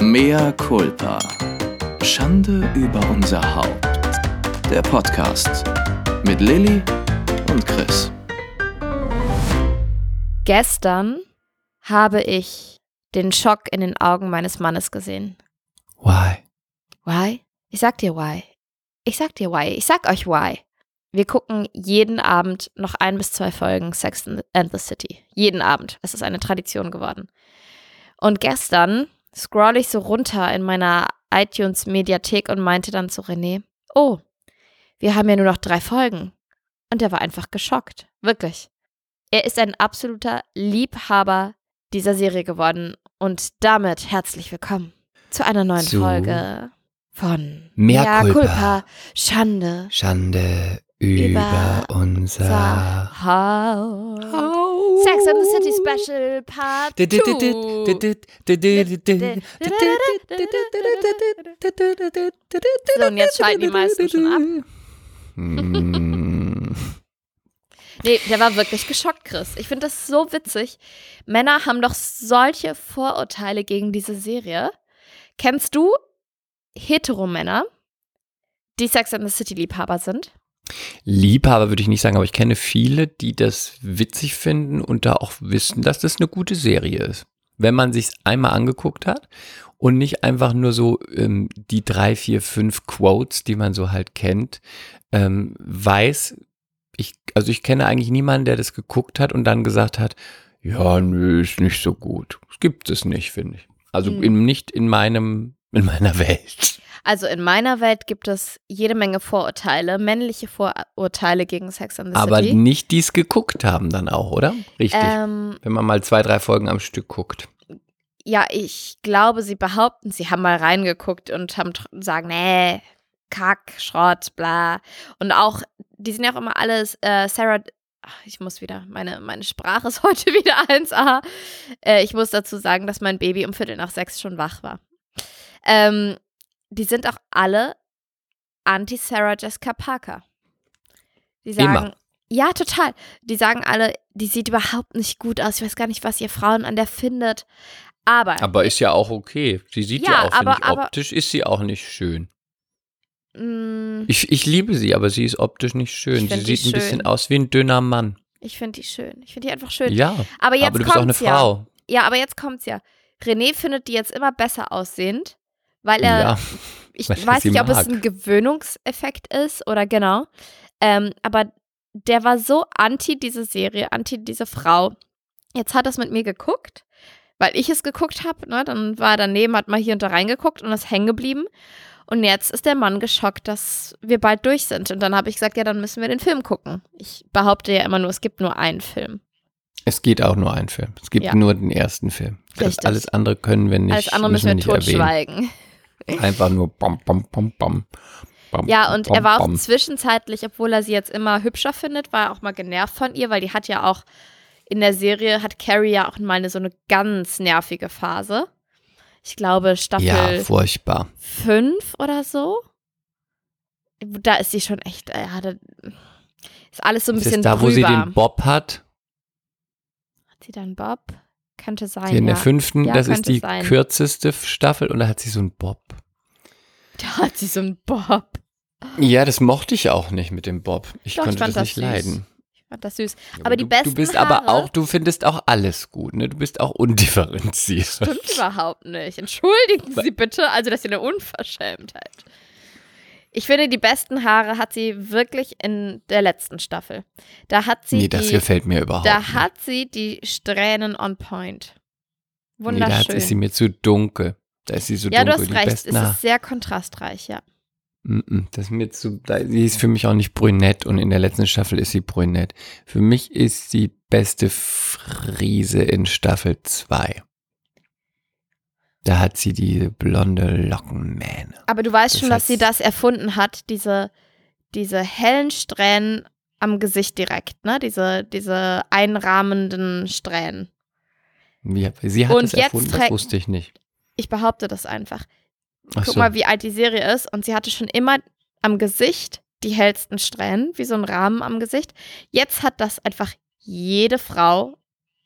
Mea culpa. Schande über unser Haupt. Der Podcast mit Lilly und Chris. Gestern habe ich den Schock in den Augen meines Mannes gesehen. Why? Why? Ich sag dir why. Ich sag dir why. Ich sag euch why. Wir gucken jeden Abend noch ein bis zwei Folgen Sex and the City. Jeden Abend. Es ist eine Tradition geworden. Und gestern scroll ich so runter in meiner iTunes-Mediathek und meinte dann zu René, oh, wir haben ja nur noch drei Folgen. Und er war einfach geschockt. Wirklich. Er ist ein absoluter Liebhaber dieser Serie geworden. Und damit herzlich willkommen zu einer neuen Zu Folge von Mea Mea culpa. Schande Schande über, unser Haus. Sex and the City Special Part 2. So, und jetzt schalten die meisten schon ab. Mm. Nee, der war wirklich geschockt, Chris. Ich finde das so witzig. Männer haben doch solche Vorurteile gegen diese Serie. Kennst du Heteromänner, die Sex and the City Liebhaber sind? Liebhaber würde ich nicht sagen, aber ich kenne viele, die das witzig finden und da auch wissen, dass das eine gute Serie ist. Wenn man sich einmal angeguckt hat und nicht einfach nur so ähm, die drei, vier, fünf Quotes, die man so halt kennt, ähm, weiß, ich, also ich kenne eigentlich niemanden, der das geguckt hat und dann gesagt hat, ja, nö, ist nicht so gut. Es gibt es nicht, finde ich. Also Hm. in, nicht in meinem, in meiner Welt. Also in meiner Welt gibt es jede Menge Vorurteile, männliche Vorurteile gegen Sex and the Aber City. nicht die es geguckt haben dann auch, oder? Richtig. ähm, Wenn man mal zwei, drei Folgen am Stück guckt. ja, ich glaube, sie behaupten, sie haben mal reingeguckt und haben sagen, nee, Kack, Schrott, bla. Und auch, die sind ja auch immer alles, äh, Sarah, ich muss wieder, meine, meine Sprache ist heute wieder 1A. Äh, ich muss dazu sagen, dass mein Baby um Viertel nach sechs schon wach war. Ähm, die sind auch alle anti-Sarah Jessica Parker. Die sagen, Immer. ja, total. Die sagen alle, die sieht überhaupt nicht gut aus. Ich weiß gar nicht, was ihr Frauen an der findet. Aber, Aber ist ja auch okay. Sie sieht Ja, ja, auch, aber- aber- optisch ist sie auch nicht schön. mh, Ich, ich liebe sie, aber sie ist optisch nicht schön. Sie sieht ein bisschen schön. aus wie ein dünner Mann. ich finde die schön. Ich finde die einfach schön. Ja, aber jetzt aber du bist auch eine ja. Frau. Ja, aber jetzt kommt's ja. René findet die jetzt immer besser aussehend, weil er Ja, ich weiß nicht, ob es mag. ein Gewöhnungseffekt ist oder genau. Ähm, aber der war so anti diese Serie, anti diese Frau. Jetzt hat er es mit mir geguckt, weil ich es geguckt habe. Ne? Dann war er daneben, hat mal hier und da reingeguckt und ist hängen geblieben. Und jetzt ist der Mann geschockt, dass wir bald durch sind. Und dann habe ich gesagt, ja, dann müssen wir den Film gucken. Ich behaupte ja immer nur, es gibt nur einen Film. es geht auch nur einen Film. Es gibt Ja. nur den ersten Film. Alles andere können wir nicht. Alles andere müssen wir erwähnen. totschweigen. Einfach nur bam, bam, bam, bam. bam Ja, und bam, er war auch bam. zwischenzeitlich, obwohl er sie jetzt immer hübscher findet, war er auch mal genervt von ihr, weil die hat ja auch in der Serie, hat Carrie ja auch mal eine so eine ganz nervige Phase. Ich glaube, Ja, Staffel furchtbar. 5 oder so. Da ist sie schon echt, äh, ja, da ist alles so ein Ist bisschen da, drüber. wo sie den Bob hat? hat sie dann Bob? Könnte sein, in ja. der fünften, Ja, das ist die sein. kürzeste Staffel und da hat sie so einen Bob. Da hat sie so einen Bob. Ja, das mochte ich auch nicht mit dem Bob. Ich Doch, ich konnte fand das das nicht süß. leiden. Ich fand das süß. Ja, Aber die du, besten Du bist Haare- aber auch, du findest auch alles gut, ne? Du bist auch undifferenziert. Stimmt überhaupt nicht. Entschuldigen Sie bitte, also das ist ja eine Unverschämtheit. Ich finde, die besten Haare hat sie wirklich in der letzten Staffel. Da hat sie Nee, das die, gefällt mir überhaupt da nicht. hat sie die Strähnen on point. nee, da Wunderschön. ist sie mir zu dunkel. Da ist sie so ja, du dunkel. hast die recht. besten Es ist sehr kontrastreich, ja. Das ist mir zu, da, sie ist für mich auch nicht brünett und in der letzten Staffel ist sie brünett. Für mich ist sie beste Friese in Staffel 2. Da hat sie die blonde Lockenmähne. Aber du weißt Das schon, dass sie das erfunden hat, diese, diese hellen Strähnen am Gesicht direkt, ne? Diese, diese einrahmenden Strähnen. Wie, sie hat Und es erfunden, das wusste ich nicht. Ich behaupte das einfach. Ach Guck so. mal, wie alt die Serie ist. Und sie hatte schon immer am Gesicht die hellsten Strähnen, wie so ein Rahmen am Gesicht. Jetzt hat das einfach jede Frau,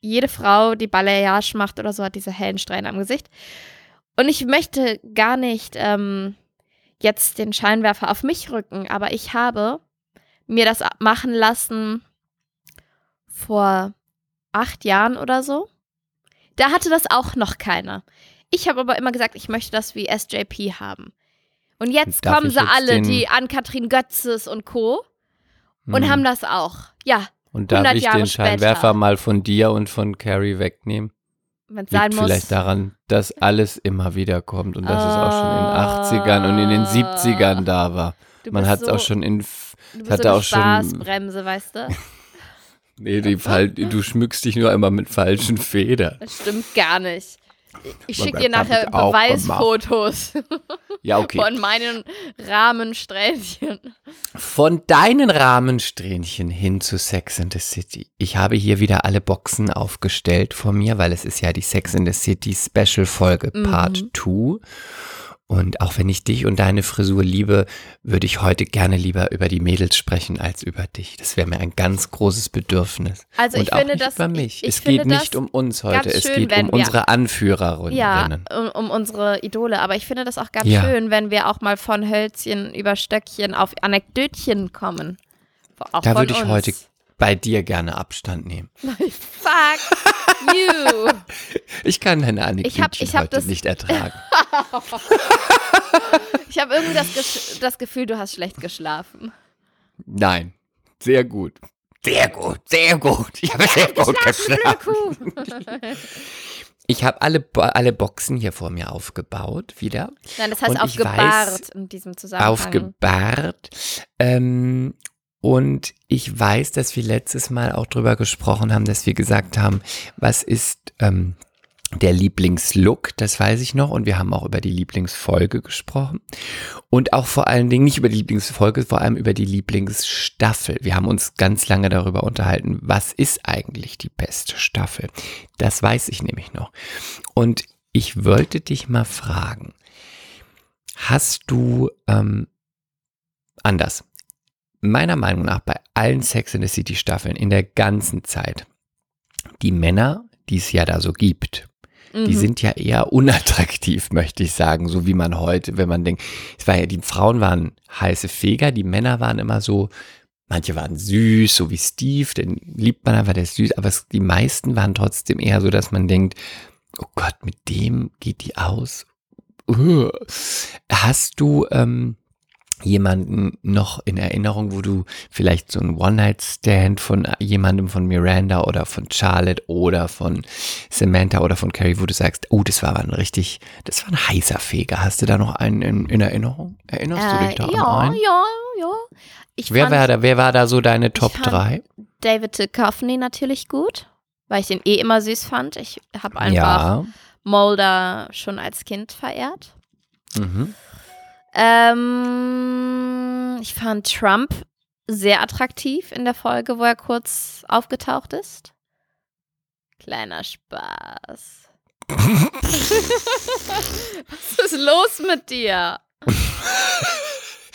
jede Frau, die Balayage macht oder so, hat diese hellen Strähnen am Gesicht. Und ich möchte gar nicht ähm, jetzt den Scheinwerfer auf mich rücken, aber ich habe mir das machen lassen vor acht Jahren oder so. Da hatte das auch noch keiner. Ich habe aber immer gesagt, ich möchte das wie SJP haben. Und jetzt Darf kommen sie jetzt alle, die an Kathrin Götzes und Co. und Hm. haben das auch. Ja, Und darf 100 ich Jahre den Scheinwerfer später. mal von dir und von Carrie wegnehmen? wenn es sein Liegt muss. vielleicht daran, dass alles immer wieder kommt und dass es auch schon in den 80ern und in den 70ern da war. Du Man hat es so, auch schon in. Du bist so eine auch schon- Spaßbremse, weißt du? Nee, die du schmückst dich nur immer mit falschen Federn. Das stimmt gar nicht. Ich schicke dir nachher Beweisfotos Ja, okay. von meinen Rahmensträhnchen. Von deinen Rahmensträhnchen hin zu Sex in the City. Ich habe hier wieder alle Boxen aufgestellt vor mir, weil es ist ja die Sex in the City Special Folge Part Mhm. 2. Und auch wenn ich dich und deine Frisur liebe, würde ich heute gerne lieber über die Mädels sprechen als über dich. Das wäre mir ein ganz großes Bedürfnis. Also und ich finde das- über ich- mich. ich es finde geht nicht um uns heute, es schön, geht um unsere Anführerinnen. Ja, um, um unsere Idole. Aber ich finde das auch ganz Ja. schön, wenn wir auch mal von Hölzchen über Stöckchen auf Anekdötchen kommen. Auch Da würde ich uns. heute bei dir gerne Abstand nehmen. Fuck you. Ich kann deine Anekdötchen ich hab heute das- nicht ertragen. Ich habe irgendwie das, Gesch- das Gefühl, du hast schlecht geschlafen. Nein, sehr gut. Sehr gut, sehr gut. Ich habe sehr gut geschlafen. Kuh. Ich habe alle, Bo alle Boxen hier vor mir aufgebaut, wieder. Nein, das heißt Und ich aufgebahrt in diesem Zusammenhang. Aufgebahrt. Ähm, und ich weiß, dass wir letztes Mal auch drüber gesprochen haben, dass wir gesagt haben, was ist ähm, der Lieblingslook, das weiß ich noch. Und wir haben auch über die Lieblingsfolge gesprochen. Und auch vor allen Dingen nicht über die Lieblingsfolge, vor allem über die Lieblingsstaffel. Wir haben uns ganz lange darüber unterhalten, was ist eigentlich die beste Staffel. Das weiß ich nämlich noch. Und ich wollte dich mal fragen, hast du ähm, anders? Meiner Meinung nach bei allen Sex in the City Staffeln in der ganzen Zeit, die Männer, die es ja da so gibt, die Mhm. sind ja eher unattraktiv, möchte ich sagen, so wie man heute, wenn man denkt, es war ja, die Frauen waren heiße Feger, die Männer waren immer so, manche waren süß, so wie Steve, den liebt man einfach, der ist süß, aber es, die meisten waren trotzdem eher so, dass man denkt, oh Gott, mit dem geht die aus. Uh. Hast du ähm, jemanden noch in Erinnerung, wo du vielleicht so ein One-Night-Stand von jemandem von Miranda oder von Charlotte oder von Samantha oder von Carrie, wo du sagst, oh, das war ein richtig, das war ein heißer Feger. Hast du da noch einen in, in Erinnerung? Erinnerst du dich Äh, da ja, an einen? ja, ja. Ich Wer war, da, wer war da so deine Top fand 3? David Duchovny natürlich gut, weil ich den eh immer süß fand. Ich habe einfach Ja. Mulder schon als Kind verehrt. Mhm. Ähm, ich fand Trump sehr attraktiv in der Folge, wo er kurz aufgetaucht ist. Kleiner Spaß. Was ist los mit dir?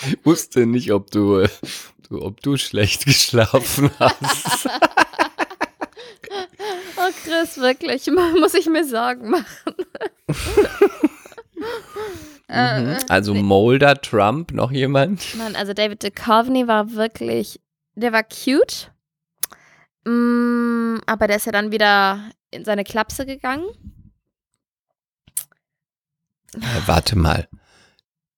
Ich wusste nicht, ob du, du, ob du schlecht geschlafen hast. Oh, Chris, wirklich, muss ich mir Sorgen machen. Äh, Mhm. Also Mulder, Trump, noch jemand? Nein, also David Duchovny war wirklich, der war cute. Mm, aber der ist ja dann wieder in seine Klapse gegangen. Äh, warte mal.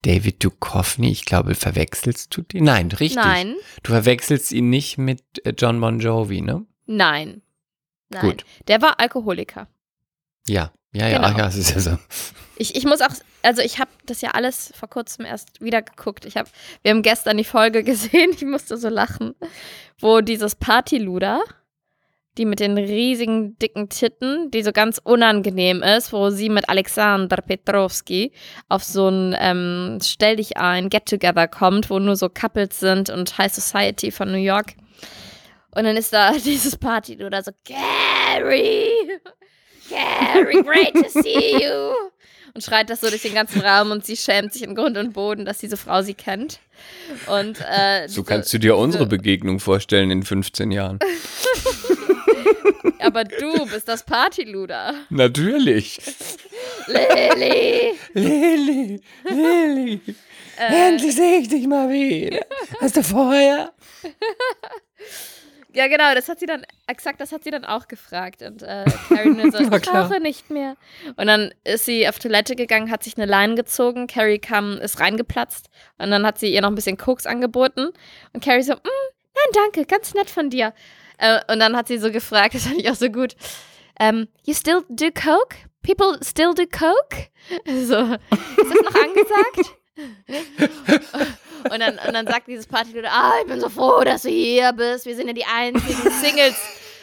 David Duchovny, ich glaube, verwechselst du den? Nein, richtig. Nein, Du verwechselst ihn nicht mit äh, John Bon Jovi, ne? nein. Nein. Gut. Der war Alkoholiker. Ja, ja, ja, Genau. ja, es ist ja so. Ich, ich muss auch, also ich habe das ja alles vor kurzem erst wieder geguckt. Ich hab, wir haben gestern die Folge gesehen, ich musste so lachen, wo dieses Partyluder, die mit den riesigen, dicken Titten, die so ganz unangenehm ist, wo sie mit Alexander Petrovski auf so ein ähm, Stell dich ein, Get-Together kommt, wo nur so Couples sind und High Society von New York. Und dann ist da dieses Partyluder so, Gary, Gary, great to see you. Und schreit das so durch den ganzen Raum und sie schämt sich in Grund und Boden, dass diese Frau sie kennt. Und äh, So kannst du dir unsere Begegnung vorstellen in 15 Jahren. Aber du bist das Partyluder. Natürlich. Lily! Lili, Lili, endlich sehe ich dich mal wieder. Hast du Feuer? Ja, genau, das hat sie dann, exakt das hat sie dann auch gefragt. Und äh, Carrie so, ich brauche nicht mehr. Und dann ist sie auf Toilette gegangen, hat sich eine Leine gezogen. Carrie kam, ist reingeplatzt. Und dann hat sie ihr noch ein bisschen Koks angeboten. Und Carrie so, "Mm, nein, danke, ganz nett von dir. Äh, und dann hat sie so gefragt, das fand ich auch so gut, ähm, you still do Coke? People still do Coke? So, ist das noch angesagt? Und dann, und dann sagt dieses Partyleader, ah, ich bin so froh, dass du hier bist. Wir sind ja die einzigen Singles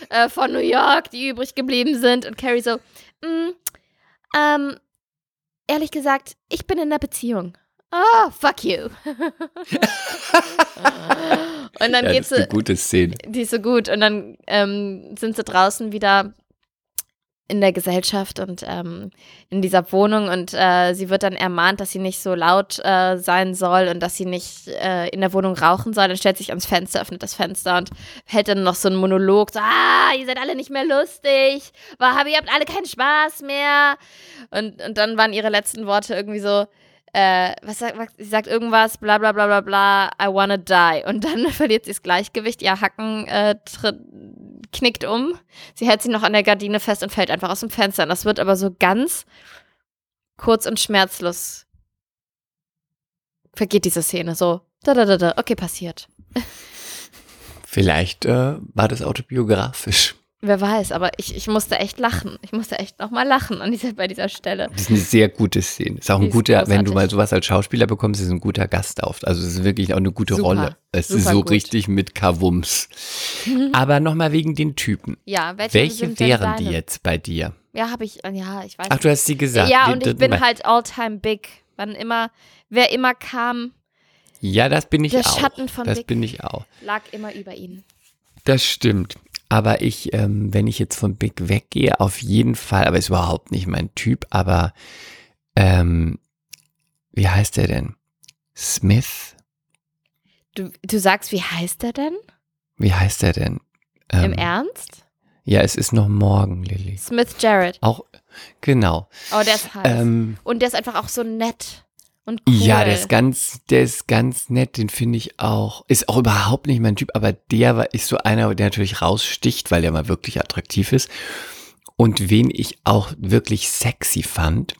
äh, von New York, die übrig geblieben sind. Und Carrie so, mm, ähm, ehrlich gesagt, ich bin in einer Beziehung. Ah, fuck you. und dann Ja, geht das ist eine gute Szene. die ist so gut. Und dann ähm, sind sie draußen wieder in der Gesellschaft und ähm, in dieser Wohnung und äh, sie wird dann ermahnt, dass sie nicht so laut äh, sein soll und dass sie nicht äh, in der Wohnung rauchen soll. Dann stellt sich ans Fenster, öffnet das Fenster und hält dann noch so einen Monolog. So, ah, ihr seid alle nicht mehr lustig. War, ihr habt alle keinen Spaß mehr. Und, und dann waren ihre letzten Worte irgendwie so, äh, was sagt, sie sagt irgendwas, bla bla bla bla bla, I wanna die. Und dann verliert sie das Gleichgewicht, ihr Hacken äh, tritt, knickt um. Sie hält sich noch an der Gardine fest und fällt einfach aus dem Fenster. Und das wird aber so ganz kurz und schmerzlos. Vergeht diese Szene so. Da, da, da, da. Okay, passiert. Vielleicht äh, war das autobiografisch. Wer weiß, aber ich, ich musste echt lachen. Ich musste echt nochmal lachen an dieser, bei dieser Stelle. Das ist eine sehr gute Szene. Ist auch ein ist guter, wenn du großartig. mal sowas als Schauspieler bekommst, ist es ein guter Gast auf. Also es ist wirklich auch eine gute Super. Rolle. Es ist so gut. richtig mit Kavums. Aber nochmal wegen den Typen. Ja, welche, Welche wären die jetzt bei dir? Ja, habe ich, ja, ich weiß Ach, du hast sie gesagt. Ja, und ich bin halt all-time big. Wann immer, wer immer kam, Ja, das bin ich der auch. Schatten von das Big. bin ich auch. lag immer über ihnen. Das stimmt. Aber ich, ähm, wenn ich jetzt von Big weggehe, auf jeden Fall, aber ist überhaupt nicht mein Typ, aber ähm, wie heißt der denn? Smith? Du, du sagst, wie heißt er denn? Wie heißt der denn? Ähm, Im Ernst? Ja, es ist noch morgen, Lilly. Smith Jarrett. Auch, genau. Oh, der ist heiß. Ähm, und der ist einfach auch so nett und cool. Ja, der ist ganz, der ist ganz nett, den finde ich auch. Ist auch überhaupt nicht mein Typ, aber der war, ist so einer, der natürlich raussticht, weil der mal wirklich attraktiv ist. Und wen ich auch wirklich sexy fand,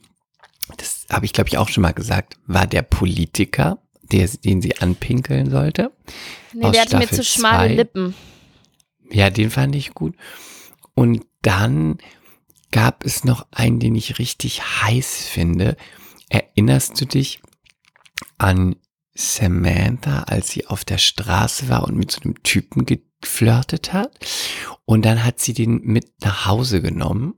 das habe ich glaube ich auch schon mal gesagt, war der Politiker, der, den sie anpinkeln sollte. nee, der hatte mir zu schmale zwei. Lippen. Ja, den fand ich gut. Und dann gab es noch einen, den ich richtig heiß finde. Erinnerst du dich an Samantha, als sie auf der Straße war und mit so einem Typen geflirtet hat? Und dann hat sie den mit nach Hause genommen.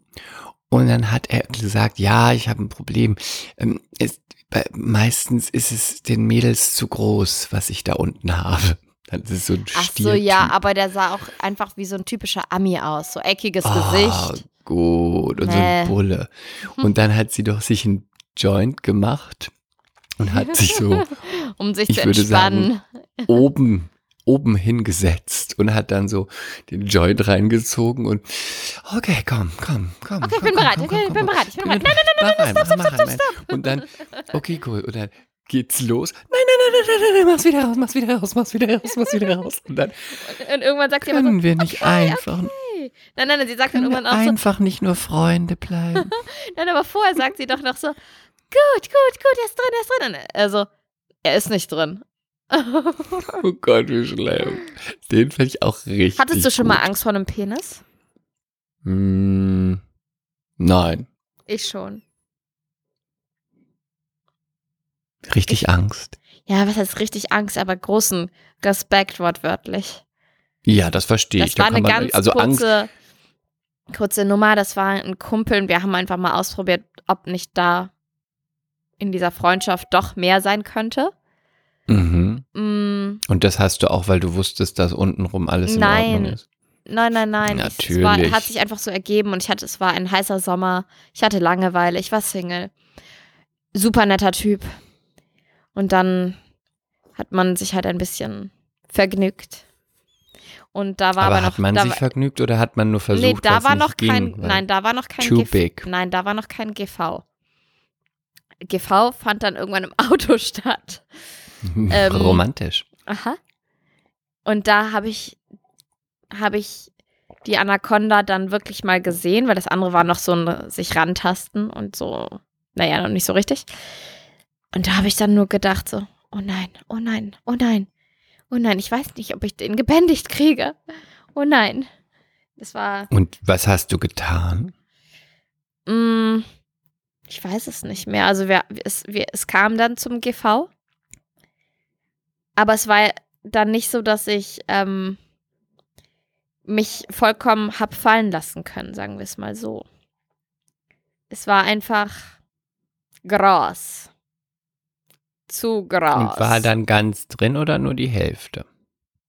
Und dann hat er gesagt, ja, ich habe ein Problem. Ähm, es, bei, meistens ist es den Mädels zu groß, was ich da unten habe. Das ist so ein Ach so, ja, aber der sah auch einfach wie so ein typischer Ami aus. So eckiges Ah, Gesicht. gut. Und so Nee. ein Bulle. Und dann hat sie doch sich ein Joint gemacht und hat sich so Um sich ich zu würde entspannen. oben, oben hingesetzt und hat dann so den Joint reingezogen und okay, komm, komm, komm. Okay, ich bin bereit, okay, ich bin bereit, ich bin bereit. Nein, nein, nein, nein, stopp, stopp, stopp, Und dann, okay, cool. Und dann geht's los. Nein, nein, nein, nein, nein, nein, mach's wieder raus, mach's wieder raus, mach's wieder raus, mach's wieder raus. Und dann Und irgendwann sagt sie aber so, können wir nicht einfach. Nein, nein, nein, sie sagt dann können irgendwann auch so, einfach nicht nur Freunde bleiben. Nein, aber vorher sagt sie doch noch so, gut, gut, gut, er ist drin, er ist drin. Und Also, er ist nicht drin. Oh Gott, wie schlimm. Den fand ich auch richtig Hattest du schon mal gut. Angst vor einem Penis? Mm, nein, Ich schon. richtig Angst. Ja, was heißt richtig Angst, aber großen Respekt wortwörtlich. Ja, das verstehe Das ich. Da war eine man- ganz also Angst. kurze, kurze Nummer. Das war ein Kumpel und wir haben einfach mal ausprobiert, ob nicht da in dieser Freundschaft doch mehr sein könnte. Mhm. Mm, Und das hast du auch, weil du wusstest, dass untenrum alles in Nein. Ordnung ist. Nein, nein, nein. Ich, es war, Natürlich. hat sich einfach so ergeben und ich hatte, es war ein heißer Sommer. Ich hatte Langeweile, ich war Single. Super netter Typ. Und dann hat man sich halt ein bisschen vergnügt. Und da war Aber, aber, noch. hat man sich vergnügt oder hat man nur versucht, nee, da war noch kein. ging, Nein, da war noch kein GV. Nein, da war noch kein GV. GV fand dann irgendwann im Auto statt. Ähm, Romantisch. Aha. Und da habe ich, habe ich die Anaconda dann wirklich mal gesehen, weil das andere war noch so ein sich rantasten und so, naja, noch nicht so richtig. Und da habe ich dann nur gedacht so, oh nein, oh nein, oh nein, oh nein, ich weiß nicht, ob ich den gebändigt kriege. Oh nein. Das war, Und was hast du getan? mm, ich weiß es nicht mehr. Also wir, es, wir, es kam dann zum GV. Aber es war dann nicht so, dass ich ähm, mich vollkommen hab fallen lassen können, sagen wir es mal so. Es war einfach groß. Zu groß. Und war dann ganz drin oder nur die Hälfte?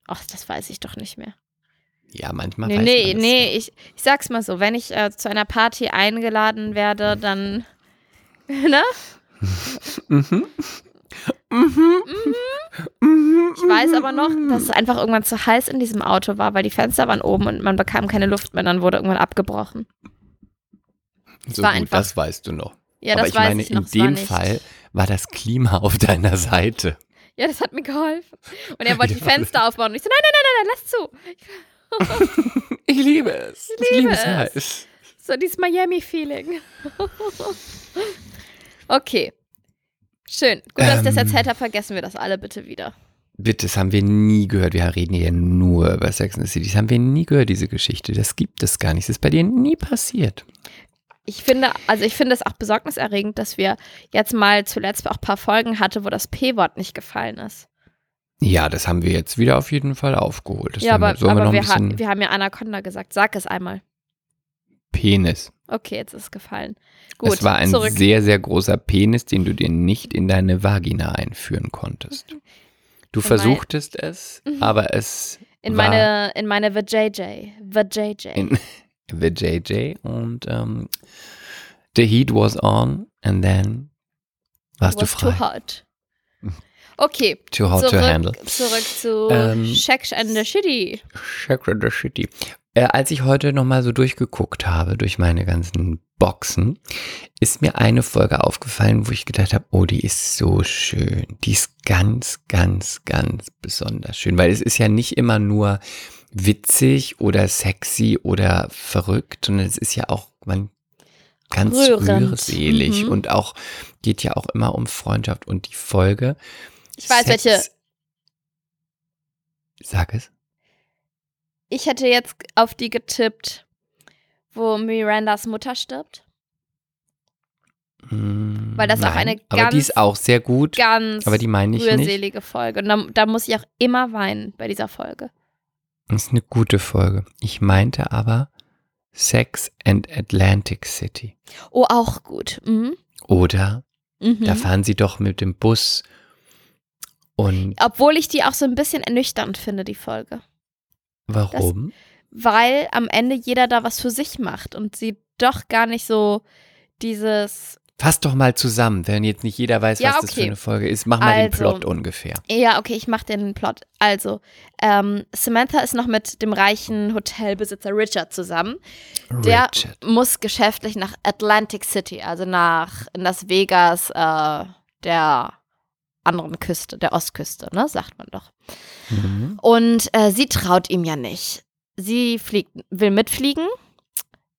Ach, das weiß ich doch nicht mehr. Ja, manchmal Nee, weiß nee, man das nee, ich, ich sag's mal so, wenn ich äh, zu einer Party eingeladen werde, dann, ne? Mhm. Mhm. Mhm. Ich weiß aber noch, dass es einfach irgendwann zu heiß in diesem Auto war, weil die Fenster waren oben und man bekam keine Luft mehr, dann wurde irgendwann abgebrochen. So war gut, einfach- das weißt du noch. Ja, Aber das ich meine, ich noch. in es war dem nicht. Fall war das Klima auf deiner Seite. Ja, das hat mir geholfen. Und er wollte die Ja. Fenster aufbauen und ich so, nein, nein, nein, nein, lass zu. Ich liebe es. Ich liebe es es. heiß. So dieses Miami-Feeling. Okay. Schön. Gut, dass ich das Ähm. erzählt habe, vergessen wir das alle bitte wieder. Bitte, das haben wir nie gehört. Wir reden hier nur über Sex and the City. Das haben wir nie gehört, diese Geschichte. Das gibt es gar nicht. Das ist bei dir nie passiert. Ich finde, also ich finde es auch besorgniserregend, dass wir jetzt mal zuletzt auch ein paar Folgen hatte, wo das P-Wort nicht gefallen ist. Ja, das haben wir jetzt wieder auf jeden Fall aufgeholt. Das ja, aber, wir aber noch wir, ha wir haben ja Anaconda gesagt. Sag es einmal. Penis. Okay, jetzt ist es gefallen. Gut, es war ein zurück. sehr, sehr großer Penis, den du dir nicht in deine Vagina einführen konntest. Du In versuchtest es, Mhm. aber es in war meine, in meine VJJ. VJJ. in the JJ und ähm, the heat was on and then warst was du frei. too hot. Okay, Too hot to zurück, handle. zurück zu Ähm, Shack and the Shitty. Check the Shitty. Äh, als ich heute nochmal so durchgeguckt habe, durch meine ganzen Boxen, ist mir eine Folge aufgefallen, wo ich gedacht habe, oh, die ist so schön. Die ist ganz, ganz, ganz besonders schön, weil es ist ja nicht immer nur witzig oder sexy oder verrückt, sondern es ist ja auch man ganz Rührend. rührselig Mhm. und auch geht ja auch immer um Freundschaft und die Folge. Ich weiß, Sex- welche. Sag es. Ich hätte jetzt auf die getippt, wo Mirandas Mutter stirbt. Mm, Weil das auch nein, eine aber die ganz- ist auch sehr gut. Ganz Aber die meine ich nicht. rührselige Folge. Und da, da muss ich auch immer weinen bei dieser Folge. Das ist eine gute Folge. Ich meinte aber Sex and Atlantic City. Oh, auch gut. Mhm. Oder Mhm. da fahren sie doch mit dem Bus und Obwohl ich die auch so ein bisschen ernüchternd finde, die Folge. warum? Weil am Ende jeder da was für sich macht und sie doch gar nicht so dieses. Fass doch mal zusammen, wenn jetzt nicht jeder weiß, Ja, was das für okay. eine Folge ist. Mach mal den Also, Plot ungefähr. Ja, okay, ich mach den Plot. Also, ähm, Samantha ist noch mit dem reichen Hotelbesitzer Richard zusammen. Der Richard. muss geschäftlich nach Atlantic City, also nach in Las Vegas, äh, der anderen Küste, der Ostküste, ne, sagt man doch. Mhm. Und äh, sie traut ihm ja nicht. Sie fliegt, will mitfliegen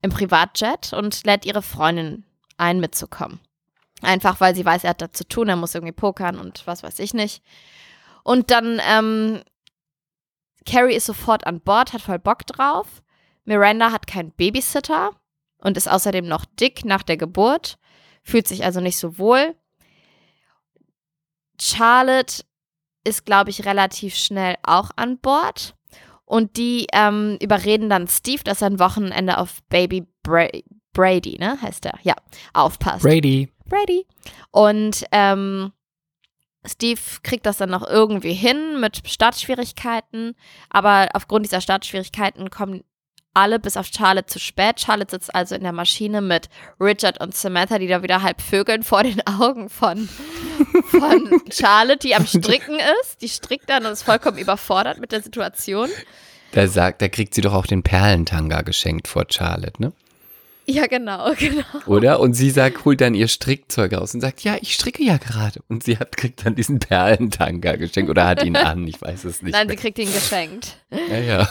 im Privatjet und lädt ihre Freundin ein, mitzukommen. Einfach weil sie weiß, er hat da zu tun, er muss irgendwie pokern und was weiß ich nicht. Und dann, ähm, Carrie ist sofort an Bord, hat voll Bock drauf. Miranda hat keinen Babysitter und ist außerdem noch dick nach der Geburt, fühlt sich also nicht so wohl. Charlotte ist, glaube ich, relativ schnell auch an Bord. Und die ähm, überreden dann Steve, dass er ein Wochenende auf Baby Bra Brady, ne, heißt er, ja, aufpasst. Brady. Brady. Und ähm, Steve kriegt das dann noch irgendwie hin mit Startschwierigkeiten. Aber aufgrund dieser Startschwierigkeiten kommen alle bis auf Charlotte zu spät. Charlotte sitzt also in der Maschine mit Richard und Samantha, die da wieder halb vögeln vor den Augen von, von Charlotte, die am Stricken ist. Die strickt dann und ist vollkommen überfordert mit der Situation. Da sagt, da kriegt sie doch auch den Perlentanga geschenkt vor Charlotte, ne? Ja, genau, genau. Oder? Und sie sagt, holt dann ihr Strickzeug raus und sagt, ja, ich stricke ja gerade. Und sie hat, kriegt dann diesen Perlentanga geschenkt oder hat ihn an, ich weiß es nicht. Nein, sie mehr. kriegt ihn geschenkt. ja, ja,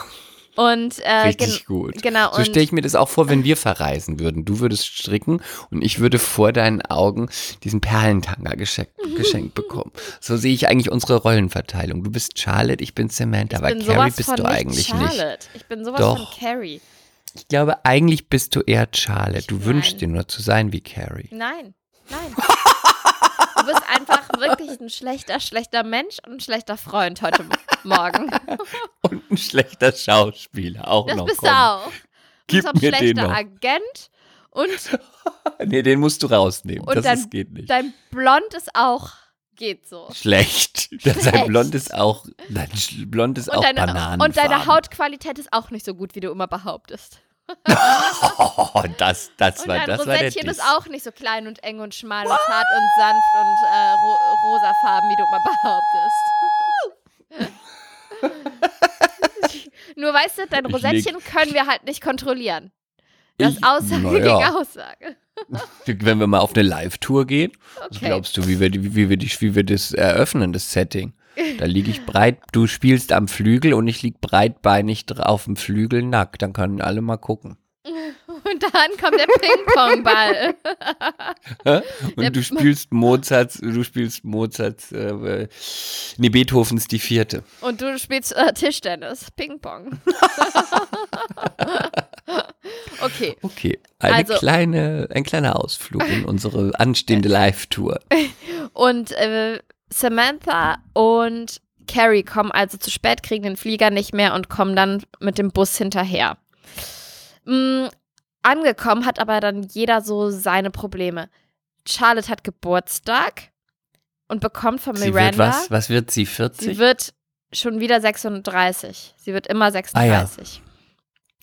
Und äh, richtig gen- gut. genau. So stelle ich mir das auch vor, wenn wir verreisen würden. Du würdest stricken und ich würde vor deinen Augen diesen Perlentanga geschenkt, geschenkt bekommen. So sehe ich eigentlich unsere Rollenverteilung. Du bist Charlotte, ich bin Samantha, ich aber bin Carrie bist du nicht eigentlich nicht. Charlotte. Ich bin sowas Doch. von Carrie. Ich glaube, eigentlich bist du eher Charlotte. Du Nein. wünschst dir nur zu sein wie Carrie. Nein, nein. Du bist einfach wirklich ein schlechter, schlechter Mensch und ein schlechter Freund heute Morgen. Und ein schlechter Schauspieler auch Das noch. bist komm. du auch. Du Gib bist auch ein mir den schlechter noch. Agent und Nee, den musst du rausnehmen. Und das dann- ist, geht nicht. dein Blond ist auch, geht so. Schlecht. Das Schlecht. Blond ist auch, dein Blond ist Und auch deine, Bananen. und deine Hautqualität ist auch nicht so gut, wie du immer behauptest. Oh, das, das Und war, das war der Rosettchen Diss. ist auch nicht so klein und eng und schmal und zart und sanft und äh, ro rosafarben, wie du immer behauptest. Nur weißt du, dein Rosettchen können wir halt nicht kontrollieren. Das Ich- ist Aussage naja. gegen Aussage. Wenn wir mal auf eine Live-Tour gehen, was Okay. glaubst du, wie wir, wie, wir wie wir das eröffnen, das Setting? Da liege ich breit, du spielst am Flügel und ich lieg breitbeinig auf dem Flügel nackt. Dann können alle mal gucken. Und dann kommt der Ping-Pong-Ball. Und Der- du spielst Mozarts, du spielst Mozarts, äh, nee, Beethovens die vierte. Und du spielst äh, Tischtennis. Ping-Pong. okay. Okay, eine Also- kleine, ein kleiner Ausflug in unsere anstehende Live-Tour. Und äh, Samantha und Carrie kommen also zu spät, kriegen den Flieger nicht mehr und kommen dann mit dem Bus hinterher. Mm, angekommen hat aber dann jeder so seine Probleme. Charlotte hat Geburtstag und bekommt von Sie Miranda. wird was? Was wird sie? 40? Sie wird schon wieder 36. Sie wird immer 36.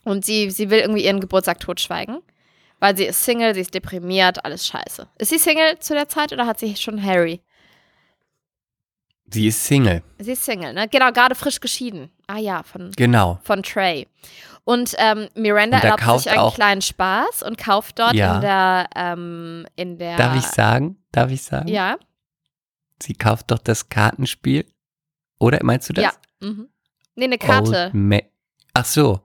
Und sie, sie will irgendwie ihren Geburtstag totschweigen, weil sie ist Single, sie ist deprimiert, alles scheiße. Ist sie Single zu der Zeit oder hat sie schon Harry? Sie ist Single. Sie ist Single, ne? Genau, gerade frisch geschieden. Ah ja, von, Genau. von Trey. Und ähm, Miranda Und er erlaubt sich einen auch- kleinen Spaß und kauft dort Ja. in der, ähm, in der. Darf ich sagen? Darf ich sagen? Ja, Sie kauft doch das Kartenspiel. Oder meinst du das? ja. Mhm. Nee, eine Karte. Ach so.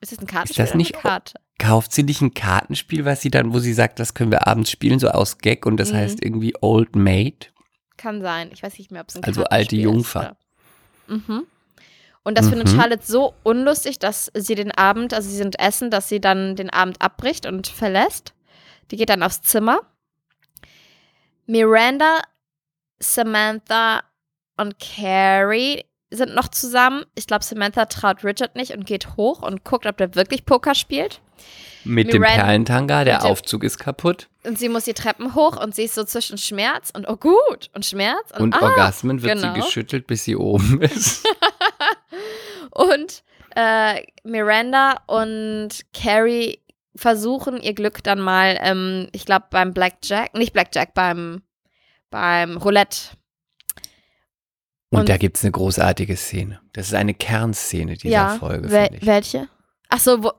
Ist das ein Kartenspiel das oder nicht- eine Karte? Kauft sie nicht ein Kartenspiel, was sie dann, wo sie sagt, das können wir abends spielen, so aus Gag und das Mhm. heißt irgendwie Old Maid? Kann sein. Ich weiß nicht mehr, ob es ein Also alte Jungfer. Ist, mhm. Und das findet Mhm. Charlotte so unlustig, dass sie den Abend, also sie sind essen, dass sie dann den Abend abbricht und verlässt. Die geht dann aufs Zimmer. Miranda, Samantha und Carrie sind noch zusammen. Ich glaube, Samantha traut Richard nicht und geht hoch und guckt, ob der wirklich Poker spielt. Mit dem Miranda- Perlentanga, der dem- Aufzug ist kaputt. Und sie muss die Treppen hoch und sie ist so zwischen Schmerz und oh gut und Schmerz und, Und ah, Orgasmen wird genau. sie geschüttelt, bis sie oben ist. Und äh, Miranda und Carrie versuchen ihr Glück dann mal, ähm, ich glaube, beim Blackjack, nicht Blackjack, beim, beim Roulette. Und, Und- da gibt es eine großartige Szene. Das ist eine Kernszene dieser ja, Folge, wel ich. welche? Ach so, wo?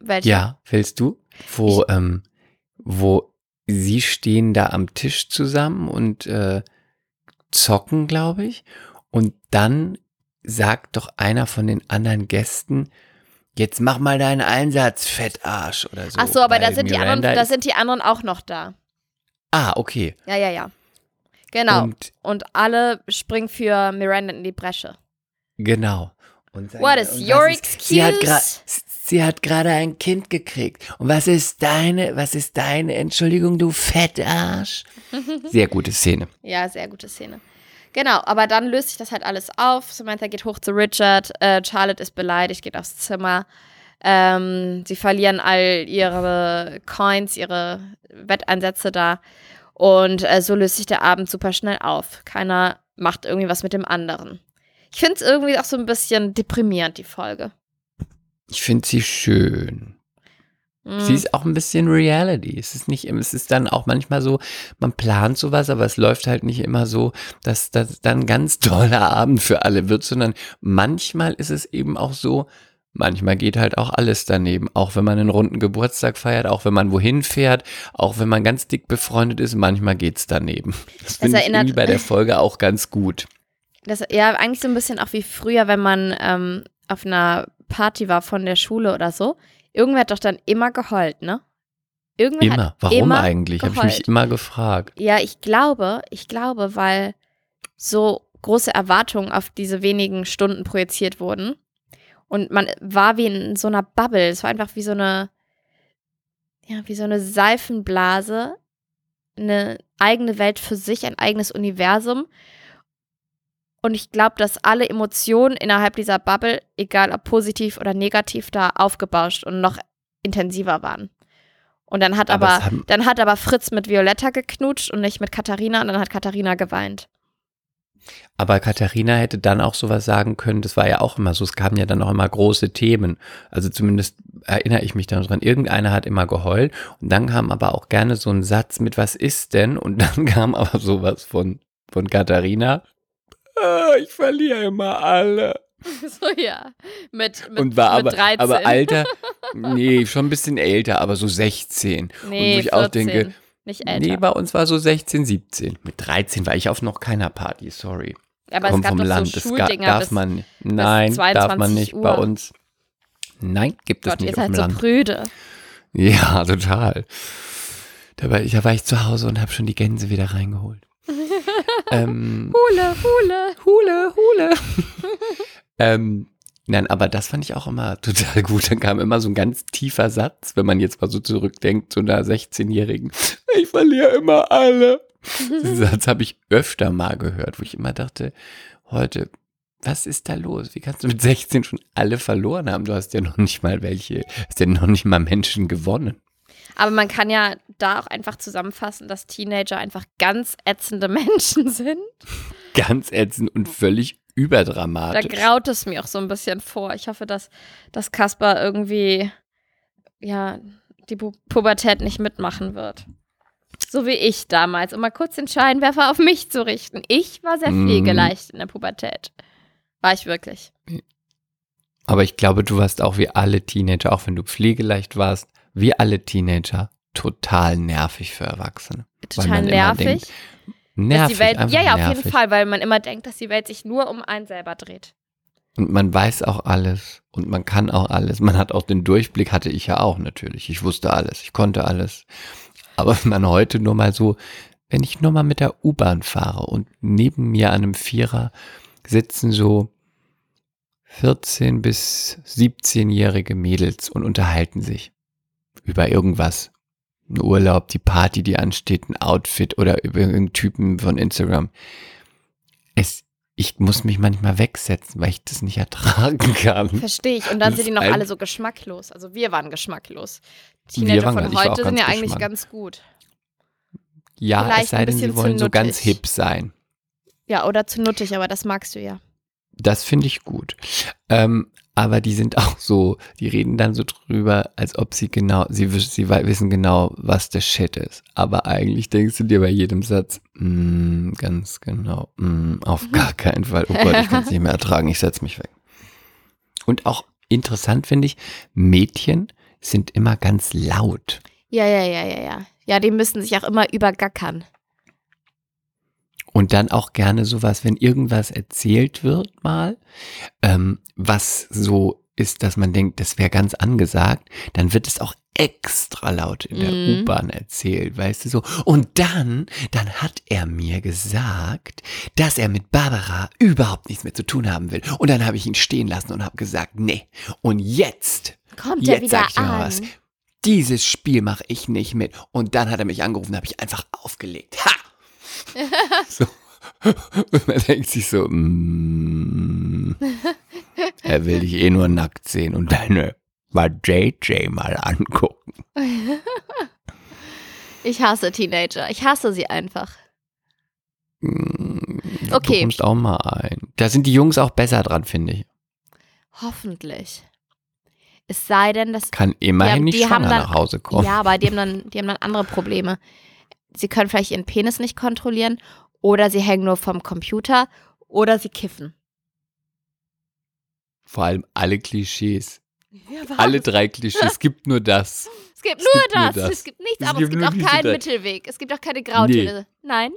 Welche? Ja, willst du? Wo, ähm, wo sie stehen da am Tisch zusammen und äh, zocken, glaube ich. Und dann sagt doch einer von den anderen Gästen, jetzt mach mal deinen Einsatz, Fettarsch oder so. Ach so, aber da sind, die anderen, da sind die anderen auch noch da. Ah, okay. Ja, ja, ja. Genau. Und, Und alle springen für Miranda in die Bresche. genau. Und sagen, What is your ist- Sie hat? Sie hat gerade ein Kind gekriegt. Und was ist deine, was ist deine Entschuldigung, du Fettarsch? Sehr gute Szene. Ja, sehr gute Szene. Genau, aber dann löst sich das halt alles auf. Samantha geht hoch zu Richard. Äh, Charlotte ist beleidigt, geht aufs Zimmer. Ähm, sie verlieren all ihre Coins, ihre Wetteinsätze da. Und äh, so löst sich der Abend super schnell auf. Keiner macht irgendwie was mit dem anderen. Ich finde es irgendwie auch so ein bisschen deprimierend, die Folge. Ich finde sie schön. Sie ist auch ein bisschen Reality. Es ist nicht, immer- es ist dann auch manchmal so, man plant sowas, aber es läuft halt nicht immer so, dass das dann ein ganz toller Abend für alle wird, sondern manchmal ist es eben auch so, manchmal geht halt auch alles daneben. Auch wenn man einen runden Geburtstag feiert, auch wenn man wohin fährt, auch wenn man ganz dick befreundet ist, manchmal geht's daneben. Das finde ich irgendwie bei der Folge auch ganz gut. Das, ja, eigentlich so ein bisschen auch wie früher, wenn man ähm, auf einer Party war von der Schule oder so. Irgendwer hat doch dann immer geheult, ne? Irgendwer Immer. Warum immer eigentlich? Habe ich mich immer gefragt. Ja, ich glaube, ich glaube, weil so große Erwartungen auf diese wenigen Stunden projiziert wurden. Und man war wie in so einer Bubble. Es war einfach wie so eine, ja, wie so eine Seifenblase. Eine eigene Welt für sich, ein eigenes Universum. Und ich glaube, dass alle Emotionen innerhalb dieser Bubble, egal ob positiv oder negativ, da aufgebauscht und noch intensiver waren. Und dann hat Aber aber, dann hat aber Fritz mit Violetta geknutscht und nicht mit Katharina und dann hat Katharina geweint. Aber Katharina hätte dann auch sowas sagen können, das war ja auch immer so, es kamen ja dann auch immer große Themen. Also zumindest erinnere ich mich daran, irgendeiner hat immer geheult und dann kam aber auch gerne so ein Satz mit, was ist denn? Und dann kam aber sowas von, von Katharina. "Ah, Ich verliere immer alle. so ja. Mit, mit, und war mit aber, 13. aber Alter, nee, schon ein bisschen älter, aber so 16. nee, wo ich auch 14, denke, nicht älter. Nee, bei uns war so 16, 17. Mit 13 war ich auf noch keiner Party, sorry. aber Komm es gab vom doch Land, so das Schuldinger darf bis, man, nein, darf man 22 nicht bei Uhr. uns. Nein, gibt es Gott, ihr nicht auf seid so Land. prüde. Ja, total. Da war, ich, da war ich zu Hause und habe schon die Gänse wieder reingeholt. Ähm, Hule, Hule. Hule, Hule. ähm, nein, aber das fand ich auch immer total gut. Dann kam immer so ein ganz tiefer Satz, wenn man jetzt mal so zurückdenkt zu einer 16-Jährigen. Ich verliere immer alle. Diesen Satz habe ich öfter mal gehört, wo ich immer dachte, heute, was ist da los? Wie kannst du mit 16 schon alle verloren haben? Du hast ja noch nicht mal welche, hast ja noch nicht mal Menschen gewonnen. Aber man kann ja da auch einfach zusammenfassen, dass Teenager einfach ganz ätzende Menschen sind. Ganz ätzend und völlig Da überdramatisch. graut es mir auch so ein bisschen vor. Ich hoffe, dass, dass Kaspar irgendwie, ja, die Pu Pubertät nicht mitmachen wird. So wie ich damals, um mal kurz den Scheinwerfer auf mich zu richten. Ich war sehr Mm. pflegeleicht in der Pubertät. War ich wirklich. Aber ich glaube, du warst auch wie alle Teenager, auch wenn du pflegeleicht warst, wie alle Teenager, total nervig für Erwachsene. Total nervig. denkt, Nervig, Welt, ja, ja, auf nervig. jeden Fall, weil man immer denkt, dass die Welt sich nur um einen selber dreht. Und man weiß auch alles und man kann auch alles. Man hat auch den Durchblick, hatte ich ja auch natürlich. Ich wusste alles, ich konnte alles. Aber wenn man heute nur mal so, wenn ich nur mal mit der U-Bahn fahre und neben mir an einem Vierer sitzen so 14 bis 17-jährige Mädels und unterhalten sich über irgendwas. Ein Urlaub, die Party, die ansteht, ein Outfit oder über irgendeinen Typen von Instagram. Es, ich muss mich manchmal wegsetzen, weil ich das nicht ertragen kann. Verstehe ich. Und dann Das sind die noch alle so geschmacklos. Also wir waren geschmacklos. Teenager waren- von heute sind ja eigentlich ganz gut. Ja, Vielleicht es sei denn, sie wollen so ganz hip sein. Ja, oder zu nuttig, aber das magst du ja. Das finde ich gut. Ähm, aber die sind auch so, die reden dann so drüber, als ob sie genau, sie, sie wissen genau, was der Shit ist. Aber eigentlich denkst du dir bei jedem Satz, mm, ganz genau, mm, auf gar keinen Fall. Oh Gott, ich kann es nicht mehr ertragen, ich setze mich weg. Und auch interessant finde ich, Mädchen sind immer ganz laut. Ja, ja, ja, ja, ja. Ja, die müssen sich auch immer übergackern. Und dann auch gerne sowas, wenn irgendwas erzählt wird mal, ähm, was so ist, dass man denkt, das wäre ganz angesagt, dann wird es auch extra laut in der Mhm. U-Bahn erzählt, weißt du so. Und dann, dann hat er mir gesagt, dass er mit Barbara überhaupt nichts mehr zu tun haben will. Und dann habe ich ihn stehen lassen und habe gesagt, nee. Und jetzt, Kommt er jetzt wieder sag ich an? was. Dieses Spiel mache ich nicht mit. Und dann hat er mich angerufen, habe ich einfach aufgelegt. Ha! so. Und man denkt sich so, mm, er will dich eh nur nackt sehen und deine mal JJ mal angucken. Ich hasse Teenager. Ich hasse sie einfach. Mm, Okay. Du kommst auch mal ein. Da sind die Jungs auch besser dran, finde ich. Hoffentlich. Es sei denn, dass. Kann immerhin haben- nicht die schwanger dann- nach Hause kommen. Ja, aber die haben, dann, die haben dann andere Probleme. Sie können vielleicht ihren Penis nicht kontrollieren oder sie hängen nur vom Computer oder sie kiffen. Vor allem alle Klischees. Ja? Alle drei Klischees. Es gibt nur das. Es gibt es nur, gibt nur das. das. Es gibt nichts Es anderes. gibt Es gibt auch keinen drei. Mittelweg. Es gibt auch keine Grautöne. Nein.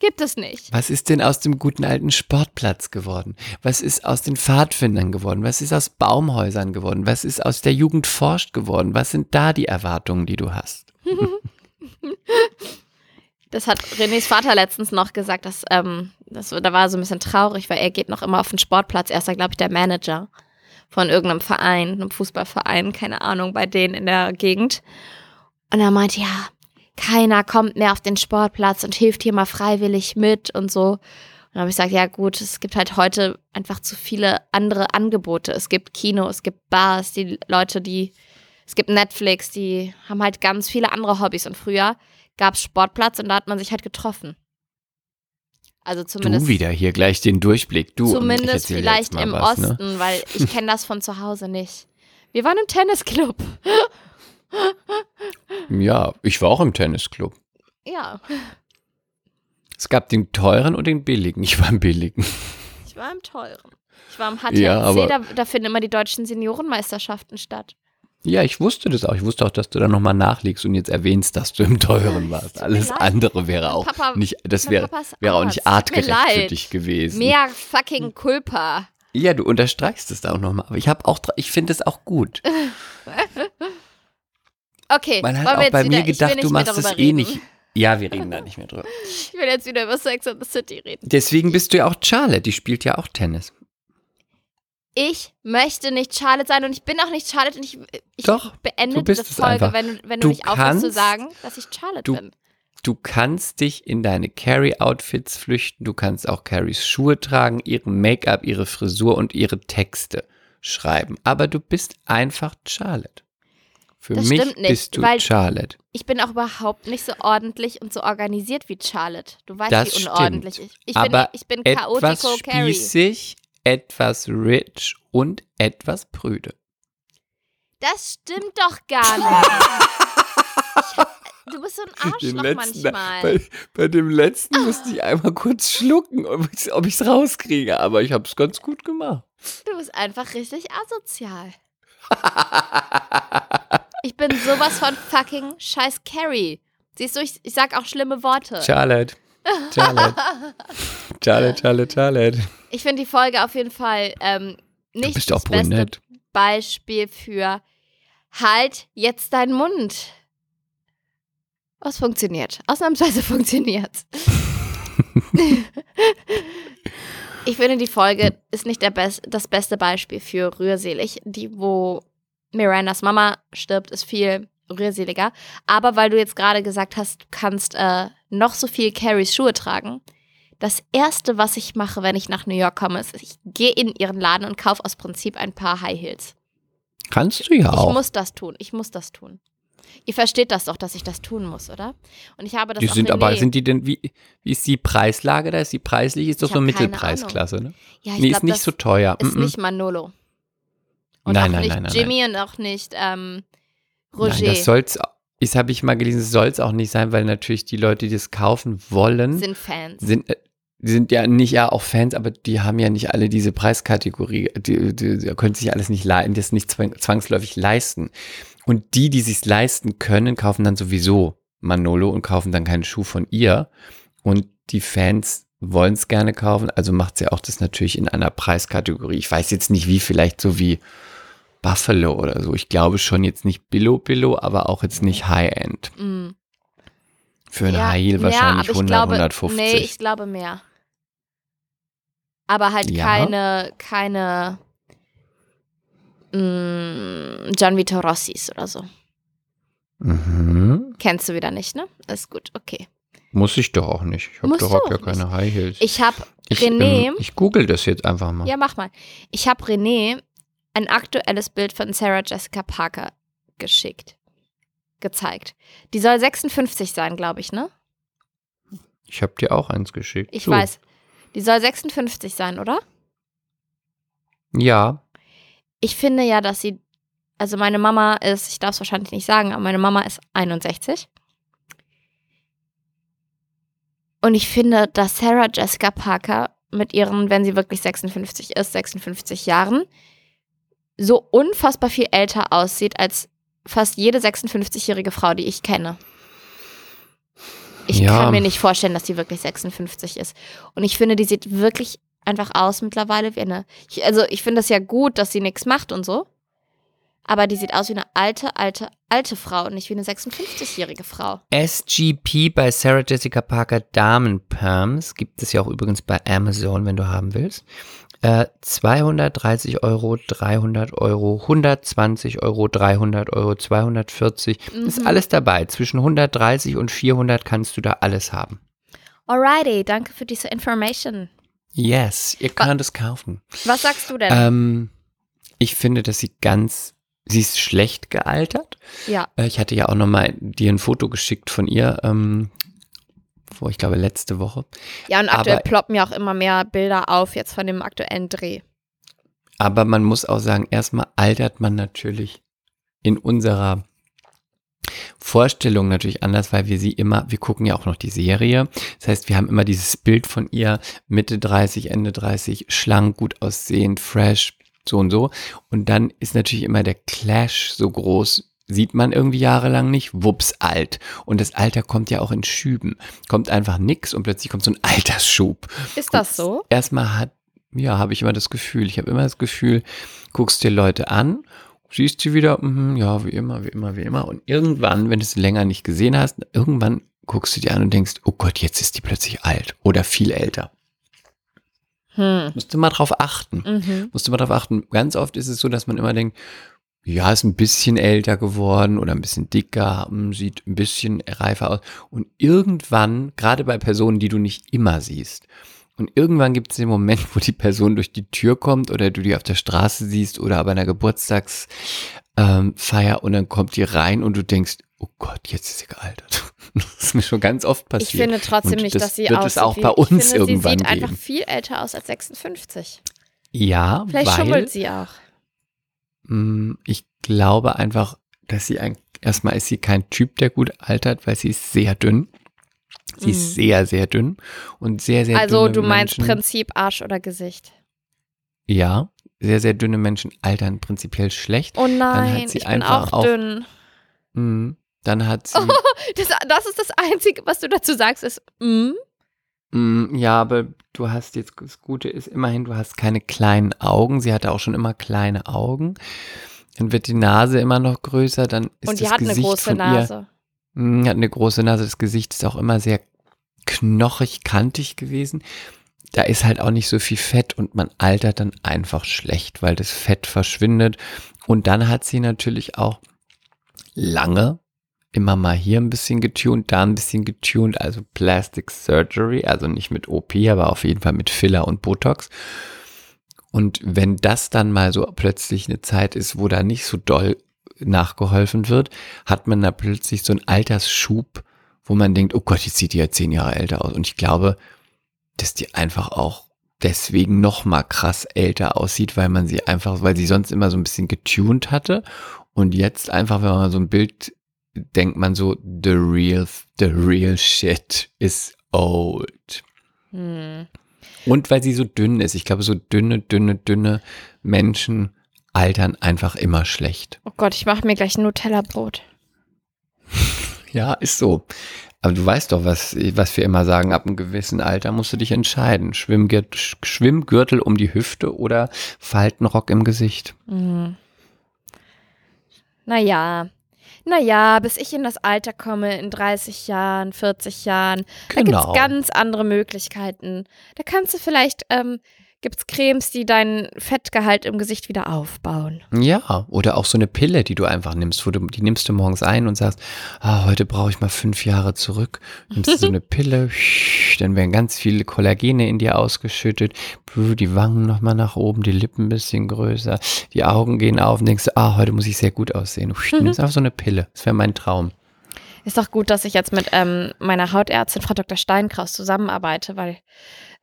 Gibt es nicht. Was ist denn aus dem guten alten Sportplatz geworden? Was ist aus den Pfadfindern geworden? Was ist aus Baumhäusern geworden? Was ist aus der Jugend forscht geworden? Was sind da die Erwartungen, die du hast? Das hat Renés Vater letztens noch gesagt, dass, ähm, das, da war er so ein bisschen traurig, weil er geht noch immer auf den Sportplatz. Er ist da, glaube ich, der Manager von irgendeinem Verein, einem Fußballverein, keine Ahnung, bei denen in der Gegend. Und er meinte, ja, keiner kommt mehr auf den Sportplatz und hilft hier mal freiwillig mit und so. Und dann habe ich gesagt, ja gut, es gibt halt heute einfach zu viele andere Angebote. Es gibt Kino, es gibt Bars, die Leute, die, es gibt Netflix, die haben halt ganz viele andere Hobbys. Und früher gab es Sportplatz und da hat man sich halt getroffen. Also zumindest, du wieder hier gleich den Durchblick. Du, zumindest vielleicht im was, ne? Osten, weil ich kenne das von zu Hause nicht. Wir waren im Tennisclub. Ja, ich war auch im Tennisclub. Ja, Es gab den teuren und den billigen. Ich war im billigen. ich war im teuren. Ich war im HTC, Ja, da, da finden immer die deutschen Seniorenmeisterschaften statt. Ja, ich wusste das auch. Ich wusste auch, dass du da nochmal nachlegst und jetzt erwähnst, dass du im teuren warst. Alles andere wäre auch Papa- nicht, das wäre, wäre auch nicht artgerecht für dich gewesen. Mehr fucking Culpa. Ja, du unterstreichst es da auch nochmal. Aber ich habe auch, ich finde es auch gut. Okay, Man hat auch bei wieder, mir gedacht, du machst es eh nicht. Ja, wir reden da nicht mehr drüber. Ich will jetzt wieder über Sex and the City reden. Deswegen bist du ja auch Charlotte, die spielt ja auch Tennis. Ich möchte nicht Charlotte sein und ich bin auch nicht Charlotte und ich, ich Doch, beende diese es Folge, wenn, du- wenn du, Du nicht aufhörst zu sagen, dass ich Charlotte du- bin. Du kannst dich in deine Carrie-Outfits flüchten, du kannst auch Carries Schuhe tragen, ihren Make-up, ihre Frisur und ihre Texte schreiben. Aber du bist einfach Charlotte. Für Das mich stimmt nicht, bist du weil- Charlotte. Ich bin auch überhaupt nicht so ordentlich und so organisiert wie Charlotte. Du weißt, Das wie stimmt. unordentlich ich Ich bin, ich bin chaotico Carrie. spießig, etwas rich und etwas prüde. Das stimmt doch gar nicht. Ich hab, du bist so ein Arschloch letzten, manchmal. bei, bei dem letzten musste ich einmal kurz schlucken, ob ich es rauskriege, aber ich habe es ganz gut gemacht. Du bist einfach richtig asozial. Ich bin sowas von fucking scheiß Carrie. Siehst du, ich, ich sag auch schlimme Worte. Charlotte. Charlotte. Charlotte, Charlotte, Charlotte. Ich finde die Folge auf jeden Fall ähm, nicht das beste brünett. Beispiel für halt jetzt deinen Mund. Was funktioniert? Ausnahmsweise funktioniert. ich finde, die Folge ist nicht der best, das beste Beispiel für rührselig. Die, wo Mirandas Mama stirbt, ist viel rührseliger. Aber weil du jetzt gerade gesagt hast, du kannst äh, noch so viel Carries Schuhe tragen. Das erste, was ich mache, wenn ich nach New York komme, ist, ich gehe in ihren Laden und kaufe aus Prinzip ein paar High Heels. Kannst du ja Ich auch. muss das tun. Ich muss das tun. Ihr versteht das doch, dass ich das tun muss, oder? Und ich habe das Die auch sind aber, sind die denn, wie, wie ist die Preislage da? Ist die preislich? Ist doch Ich so Mittelpreisklasse, ne? ja, ich Nee, glaub, ist nicht so teuer. Ist Mm, mm. nicht Manolo. Und Nein, auch nein, nicht nein, nein, Jimmy und auch nicht ähm, Roger. Nein, das soll's, das habe ich mal gelesen, soll es auch nicht sein, weil natürlich die Leute, die das kaufen wollen, sind Fans. sind, äh, sind ja nicht ja auch Fans, aber die haben ja nicht alle diese Preiskategorie, die, die, die können sich alles nicht leisten, das nicht zwang- zwangsläufig leisten. Und die, die sich leisten können, kaufen dann sowieso Manolo und kaufen dann keinen Schuh von ihr. Und die Fans wollen es gerne kaufen, also macht sie auch das natürlich in einer Preiskategorie. Ich weiß jetzt nicht wie, vielleicht so wie Buffalo oder so. Ich glaube schon jetzt nicht Billo Billo, aber auch jetzt nicht High-End. Mm. Für ein Ja, High Heel wahrscheinlich ich 100, glaube, 150. Nee, ich glaube mehr. Aber halt Ja? keine, keine mm, John Vito Rossis oder so. mhm. Kennst du wieder nicht, ne? Ist gut, okay. Muss ich doch auch nicht. Ich habe doch auch ja keine High Heels. Ich habe René, ähm, ich google das jetzt einfach mal. ja mach mal. Ich habe René ein aktuelles Bild von Sarah Jessica Parker geschickt, gezeigt. Die soll 56 sein, glaube ich, ne? Ich habe dir auch eins geschickt. Ich So. weiß. Die soll 56 sein, oder? Ja. Ich finde ja, dass sie, also meine Mama ist, ich darf es wahrscheinlich nicht sagen, aber meine Mama ist 61. Und ich finde, dass Sarah Jessica Parker mit ihren, wenn sie wirklich 56 ist, 56 Jahren, so unfassbar viel älter aussieht als fast jede 56-jährige Frau, die ich kenne. Ich Ja. kann mir nicht vorstellen, dass die wirklich 56 ist. Und ich finde, die sieht wirklich einfach aus mittlerweile wie eine. Ich, also, ich finde es ja gut, dass sie nichts macht und so. Aber die sieht aus wie eine alte, alte, alte Frau und nicht wie eine 56-jährige Frau. SGP bei Sarah Jessica Parker Damenperms gibt es ja auch übrigens bei Amazon, wenn du haben willst. Äh, 230 Euro, 300 Euro, 120 Euro, 300 Euro, 240. Ist Mhm. alles dabei. Zwischen 130 und 400 kannst du da alles haben. Alrighty, danke für diese Information. Yes, ihr könnt es kaufen. Was sagst du denn? Ähm, ich finde, dass sie ganz, sie ist schlecht gealtert. ja. Äh, Ich hatte ja auch nochmal dir ein Foto geschickt von ihr, ähm, vor, ich glaube, letzte Woche. Ja, und aktuell aber- ploppen ja auch immer mehr Bilder auf jetzt von dem aktuellen Dreh. Aber man muss auch sagen, erstmal altert man natürlich in unserer Vorstellung natürlich anders, weil wir sie immer, wir gucken ja auch noch die Serie. Das heißt, wir haben immer dieses Bild von ihr, Mitte 30, Ende 30, schlank, gut aussehend, fresh, so und so. Und dann ist natürlich immer der Clash so groß, sieht man irgendwie jahrelang nicht, wups, alt. Und das Alter kommt ja auch in Schüben. Kommt einfach nix und plötzlich kommt so ein Altersschub. Ist das so? Erstmal hat, ja, habe ich immer das Gefühl, ich habe immer das Gefühl, guckst dir Leute an, siehst sie wieder, mhm, ja, wie immer, wie immer, wie immer. Und irgendwann, wenn du sie länger nicht gesehen hast, irgendwann guckst du dir an und denkst, oh Gott, jetzt ist die plötzlich alt oder viel älter. Hm. Musst du mal drauf achten. Mhm. Musst du mal drauf achten. Ganz oft ist es so, dass man immer denkt, ja, ist ein bisschen älter geworden oder ein bisschen dicker, sieht ein bisschen reifer aus. Und irgendwann, gerade bei Personen, die du nicht immer siehst, und irgendwann gibt es den Moment, wo die Person durch die Tür kommt oder du die auf der Straße siehst oder bei einer Geburtstagsfeier ähm, und dann kommt die rein und du denkst, oh Gott, jetzt ist sie gealtert. Das ist mir schon ganz oft Ich passiert. finde trotzdem Und nicht, das dass sie wird aussieht es auch bei ich uns finde, irgendwann sie sieht einfach geben. viel älter aus als 56. ja, Vielleicht weil, schummelt sie auch. Mm, Ich glaube einfach, dass sie ein, erstmal ist sie kein Typ, der gut altert, weil sie ist sehr dünn. Sie Mhm. ist sehr, sehr dünn und sehr, sehr Also du meinst Menschen, Prinzip Arsch oder Gesicht. Ja, sehr, sehr dünne Menschen altern prinzipiell schlecht. Oh nein, sie ich bin einfach auch auch- dünn. Mm, Dann hat sie, Das, das ist das Einzige, was du dazu sagst, ist mm. Mm, ja, aber du hast jetzt, das Gute ist immerhin, du hast keine kleinen Augen. Sie hatte auch schon immer kleine Augen. Dann wird die Nase immer noch größer, dann ist Und die das hat eine Gesicht große von ihr Nase. Mm, Hat eine große Nase. Das Gesicht ist auch immer sehr knochig, kantig gewesen. Da ist halt auch nicht so viel Fett und man altert dann einfach schlecht, weil das Fett verschwindet. Und dann hat sie natürlich auch lange immer mal hier ein bisschen getuned, da ein bisschen getuned, also Plastic Surgery, also nicht mit OP, aber auf jeden Fall mit Filler und Botox. Und wenn das dann mal so plötzlich eine Zeit ist, wo da nicht so doll nachgeholfen wird, hat man da plötzlich so einen Altersschub, wo man denkt, oh Gott, jetzt sieht die ja zehn Jahre älter aus. Und ich glaube, dass die einfach auch deswegen noch mal krass älter aussieht, weil man sie einfach, weil sie sonst immer so ein bisschen getuned hatte und jetzt einfach, wenn man so ein Bild denkt man so, the real, the real shit is old. Hm. Und weil sie so dünn ist. Ich glaube, so dünne, dünne, dünne Menschen altern einfach immer schlecht. Oh Gott, ich mache mir gleich ein Nutella-Brot. Ja, ist so. Aber du weißt doch, was, was wir immer sagen, ab einem gewissen Alter musst du dich entscheiden. Schwimmgürtel, Schwimmgürtel um die Hüfte oder Faltenrock im Gesicht. Hm. Naja. Naja, bis ich in das Alter komme, in 30 Jahren, 40 Jahren, da gibt Genau. es ganz andere Möglichkeiten. Da kannst du vielleicht, ähm, gibt es Cremes, die deinen Fettgehalt im Gesicht wieder aufbauen. Ja, oder auch so eine Pille, die du einfach nimmst, wo du, die nimmst du morgens ein und sagst, ah, heute brauche ich mal fünf Jahre zurück. Nimmst du so eine Pille, dann werden ganz viele Kollagene in dir ausgeschüttet, die Wangen nochmal nach oben, die Lippen ein bisschen größer, die Augen gehen auf und denkst, ah, heute muss ich sehr gut aussehen. Du nimmst einfach so eine Pille. Das wäre mein Traum. Ist doch gut, dass ich jetzt mit ähm, meiner Hautärztin, Frau Dr. Steinkraus, zusammenarbeite, weil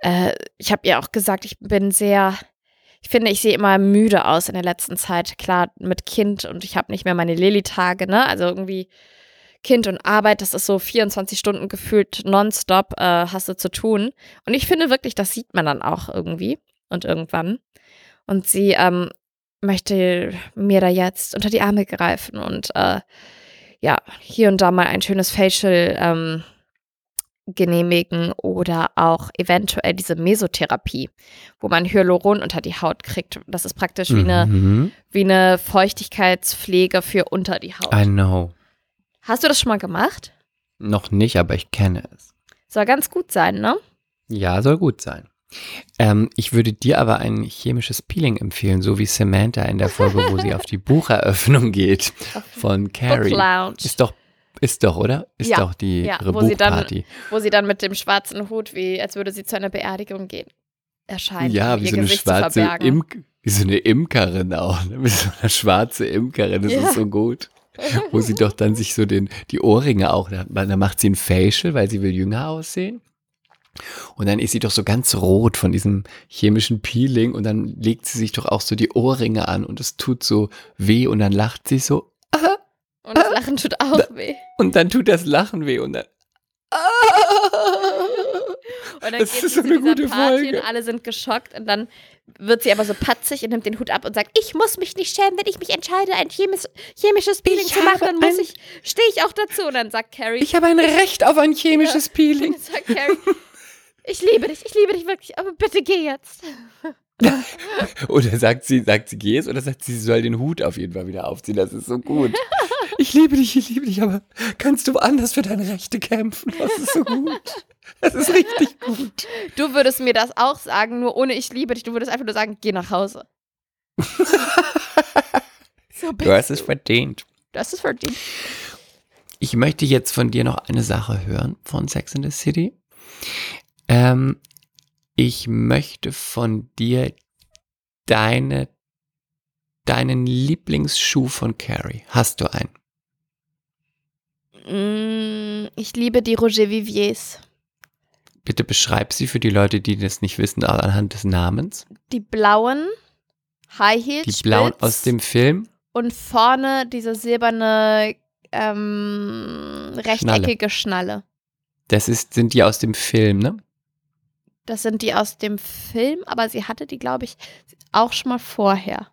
äh, ich habe ihr auch gesagt, ich bin sehr, ich finde, ich sehe immer müde aus in der letzten Zeit. Klar, mit Kind und ich habe nicht mehr meine Lilly-Tage, ne? Also irgendwie Kind und Arbeit, das ist so 24 Stunden gefühlt nonstop, äh, hast du zu tun. Und ich finde wirklich, das sieht man dann auch irgendwie und irgendwann. Und sie ähm, möchte mir da jetzt unter die Arme greifen und äh, ja, hier und da mal ein schönes Facial ähm, genehmigen oder auch eventuell diese Mesotherapie, wo man Hyaluron unter die Haut kriegt. Das ist praktisch wie eine, Mhm. wie eine Feuchtigkeitspflege für unter die Haut. I know. Hast du das schon mal gemacht? Noch nicht, aber ich kenne es. Soll ganz gut sein, ne? Ja, soll gut sein. Ähm, ich würde dir aber ein chemisches Peeling empfehlen, so wie Samantha in der Folge, wo sie auf die Bucheröffnung geht von Carrie. Ist doch, ist doch, oder? Ist Ja, doch die ja, ihre wo sie dann- wo sie dann mit dem schwarzen Hut, wie als würde sie zu einer Beerdigung gehen, erscheint. Ja, um wie ihr so eine Gesicht schwarze. Imk wie so eine Imkerin auch, ne? wie so eine schwarze Imkerin, das Ja. ist so gut. Wo sie doch dann sich so den, die Ohrringe auch, da, da macht sie ein Facial, weil sie will jünger aussehen. Und dann ist sie doch so ganz rot von diesem chemischen Peeling und dann legt sie sich doch auch so die Ohrringe an und es tut so weh und dann lacht sie so Und das Lachen tut auch weh. und dann tut das Lachen weh und dann Und dann Das geht ist so eine gute Party Folge. und alle sind geschockt und dann wird sie aber so patzig und nimmt den Hut ab und sagt, ich muss mich nicht schämen, wenn ich mich entscheide, ein chemis chemisches Peeling Ich zu machen, dann muss ich, stehe ich auch dazu. Und dann sagt Carrie, ich habe ein Recht auf ein chemisches Peeling. und dann sagt Carrie, ich liebe dich, ich liebe dich wirklich, aber bitte geh jetzt. Oder sagt sie, sagt sie, geh es oder sagt sie, sie soll den Hut auf jeden Fall wieder aufziehen? Das ist so gut. Ich liebe dich, ich liebe dich, aber kannst du anders für deine Rechte kämpfen? Das ist so gut. Das ist richtig gut. Du würdest mir das auch sagen, nur ohne ich liebe dich. Du würdest einfach nur sagen, geh nach Hause. so Du hast es verdient. Das ist verdient. Ich möchte jetzt von dir noch eine Sache hören von Sex in the City. Ähm, ich möchte von dir deine, deinen Lieblingsschuh von Carrie. Hast du einen? Mm, Ich liebe die Roger Viviers. Bitte beschreib sie für die Leute, die das nicht wissen, anhand des Namens. Die blauen High Heels. Die blauen spitz aus dem Film. Und vorne diese silberne ähm, rechteckige Schnalle. Das ist, sind die aus dem Film, ne? Das sind die aus dem Film, aber sie hatte die, glaube ich, auch schon mal vorher.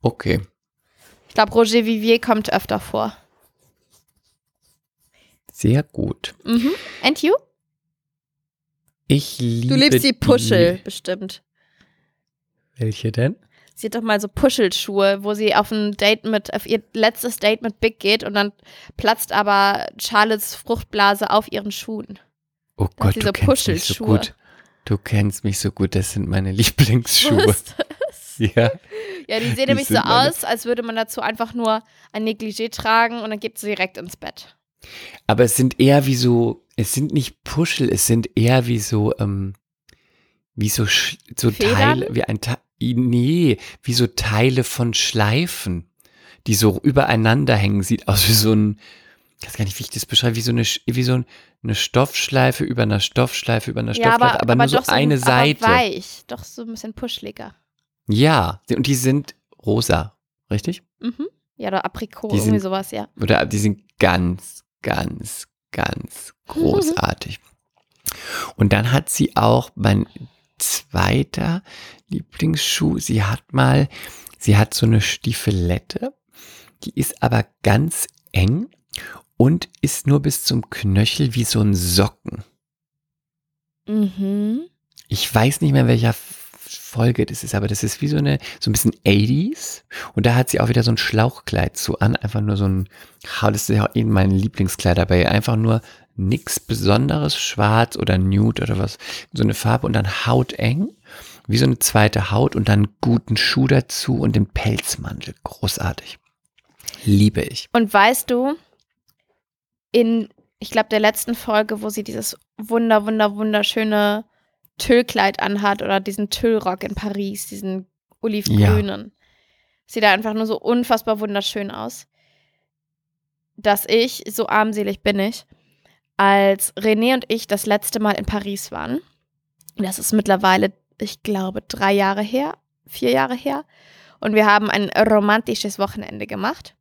Okay. Ich glaube, Roger Vivier kommt öfter vor. Sehr gut. Mhm. And you? Ich liebe Du liebst die Puschel, bestimmt. Welche denn? Sie hat doch mal so Puschelschuhe, wo sie auf ein Date mit, auf ihr letztes Date mit Big geht und dann platzt aber Charlottes Fruchtblase auf ihren Schuhen. Oh hat Gott, diese du kennst mich so Puschelschuhe. gut. Du kennst mich so gut, das sind meine Lieblingsschuhe. Was ist das? Ja. Ja, die sehen Die nämlich so meine- aus, als würde man dazu einfach nur ein Negligé tragen und dann geht sie direkt ins Bett. Aber es sind eher wie so, es sind nicht Puschel, es sind eher wie so, ähm, wie so, so Federn? Teile, wie ein Teil, nee, wie so Teile von Schleifen, die so übereinander hängen. Sieht aus wie so ein, ich weiß gar nicht, wie ich das beschreibe, wie so eine, wie so ein- eine Stoffschleife über einer Stoffschleife über einer Ja, Stoffschleife, aber, nur so eine aber Seite. weich, doch so ein bisschen puschliger. Ja, und die sind rosa, richtig? Mhm. Ja, oder Aprikot, irgendwie sowas, ja. Oder die sind ganz, ganz, ganz großartig. Und dann hat sie auch mein zweiter Lieblingsschuh. Sie hat mal, sie hat so eine Stiefelette, die ist aber ganz eng und ist nur bis zum Knöchel wie so ein Socken. Mhm. Ich weiß nicht mehr, welcher Folge das ist, aber das ist wie so eine, so ein bisschen 80s. Und da hat sie auch wieder so ein Schlauchkleid zu an. Einfach nur so ein, das ist ja eben mein Lieblingskleid dabei. Einfach nur nichts Besonderes, schwarz oder nude oder was. So eine Farbe und dann hauteng. Wie so eine zweite Haut und dann guten Schuh dazu und den Pelzmantel. Großartig. Liebe ich. Und weißt du, in, ich glaube, der letzten Folge, wo sie dieses wunder, wunder, wunderschöne Tüllkleid anhat oder diesen Tüllrock in Paris, diesen olivgrünen, sieht da einfach nur so unfassbar wunderschön aus, dass ich, so armselig bin ich, als René und ich das letzte Mal in Paris waren, das ist mittlerweile, ich glaube, drei Jahre her, vier Jahre her, und wir haben ein romantisches Wochenende gemacht.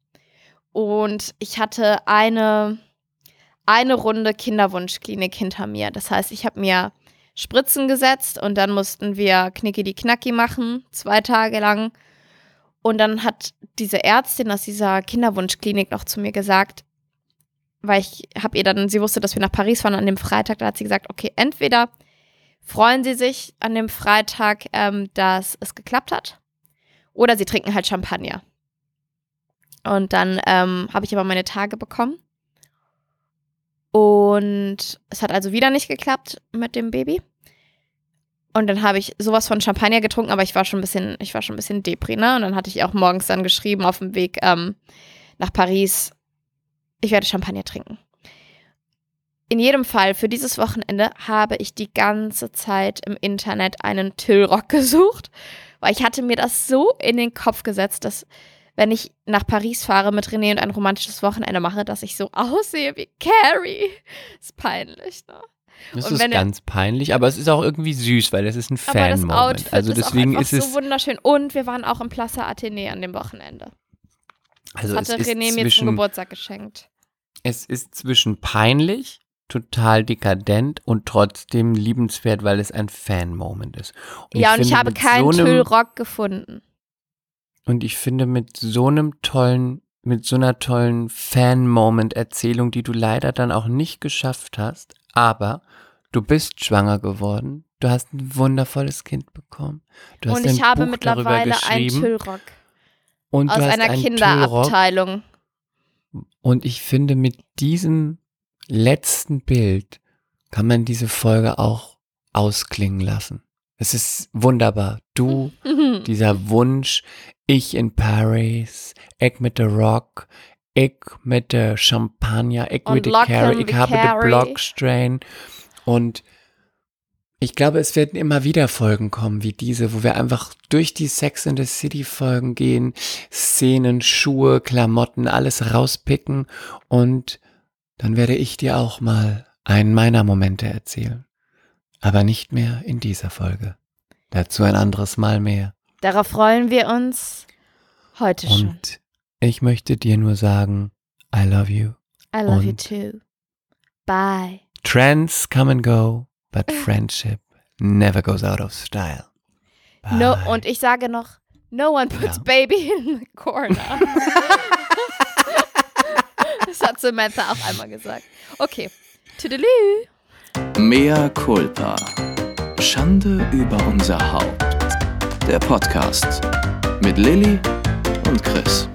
Und ich hatte eine, eine Runde Kinderwunschklinik hinter mir. Das heißt, ich habe mir Spritzen gesetzt und dann mussten wir Knicki die Knacki machen, zwei Tage lang. Und dann hat diese Ärztin aus dieser Kinderwunschklinik noch zu mir gesagt, weil ich habe ihr dann, sie wusste, dass wir nach Paris fahren an dem Freitag, da hat sie gesagt, okay, entweder freuen sie sich an dem Freitag, ähm, dass es geklappt hat, oder sie trinken halt Champagner. Und dann ähm, habe ich aber meine Tage bekommen. Und es hat also wieder nicht geklappt mit dem Baby. Und dann habe ich sowas von Champagner getrunken, aber ich war schon ein bisschen, ich war schon ein bisschen depri, ne? Und dann hatte ich auch morgens dann geschrieben auf dem Weg ähm, nach Paris, ich werde Champagner trinken. In jedem Fall, für dieses Wochenende habe ich die ganze Zeit im Internet einen Tillrock gesucht, weil ich hatte mir das so in den Kopf gesetzt, dass wenn ich nach Paris fahre mit René und ein romantisches Wochenende mache, dass ich so aussehe wie Carrie. Ist peinlich, ne? Das Und ist ganz peinlich, aber es ist auch irgendwie süß, weil es ist ein Aber das Fan-Moment. Outfit Also ist deswegen auch ist einfach es, so wunderschön. Und wir waren auch im Plaza Athénée an dem Wochenende. also Das es hatte ist René mir zum Geburtstag geschenkt. es ist zwischen peinlich, total dekadent und trotzdem liebenswert, weil es ein Fan-Moment ist. ja, und ich finde, habe mit keinen so Tüllrock gefunden. Und ich finde mit so einem tollen, mit so einer tollen Fan-Moment-Erzählung, die du leider dann auch nicht geschafft hast, aber du bist schwanger geworden, du hast ein wundervolles Kind bekommen, du hast Und ein ich habe Buch mittlerweile einen Tüllrock und aus einer. Kinderabteilung. Und ich finde, mit diesem letzten Bild kann man diese Folge auch ausklingen lassen. Es ist wunderbar. Du dieser Wunsch, ich in Paris, ich mit der Rock, ich mit der Champagner, ich Und mit der Carrie, ich habe den. Blockstrain und ich glaube, es werden immer wieder Folgen kommen wie diese, wo wir einfach durch die Sex in the City Folgen gehen, Szenen, Schuhe, Klamotten, alles rauspicken und dann werde ich dir auch mal einen meiner Momente erzählen. Aber nicht mehr in dieser Folge. Dazu ein anderes Mal mehr. Darauf freuen wir uns heute schon. Und ich möchte dir nur sagen, I love you. I love you too. Bye. Trends come and go, but friendship never goes out of style. No, Bye. und ich sage noch, no one puts Ja. baby in the corner. das hat Samantha auch einmal gesagt. Okay. Tüdelü. Mea culpa. Schande über unser Haupt. Der Podcast mit Lilly und Chris.